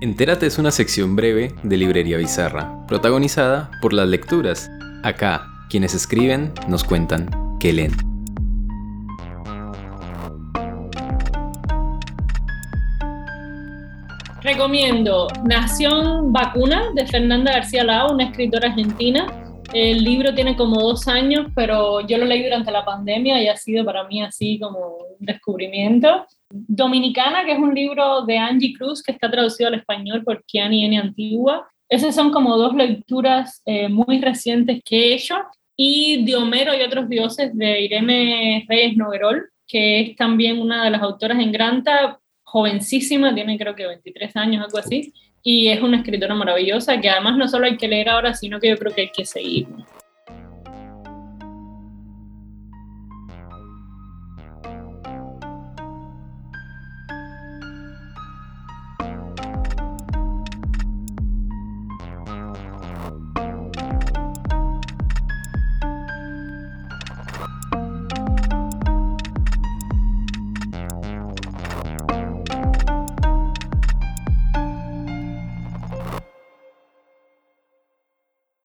Entérate es una sección breve de Librería Bizarra, protagonizada por las lecturas. Acá, quienes escriben nos cuentan qué leen. Recomiendo Nación Vacuna de Fernanda García Lao, una escritora argentina. El libro tiene como dos años, pero yo lo leí durante la pandemia y ha sido para mí así como un descubrimiento. Dominicana, que es un libro de Angie Cruz que está traducido al español por Kiani N. Antigua. Esas son como dos lecturas eh, muy recientes que he hecho. Y de Homero y otros dioses de Irene Reyes Noguerol, que es también una de las autoras en Granta, jovencísima, tiene creo que 23 años, algo así. Y es una escritora maravillosa que además no solo hay que leer ahora, sino que yo creo que hay que seguir.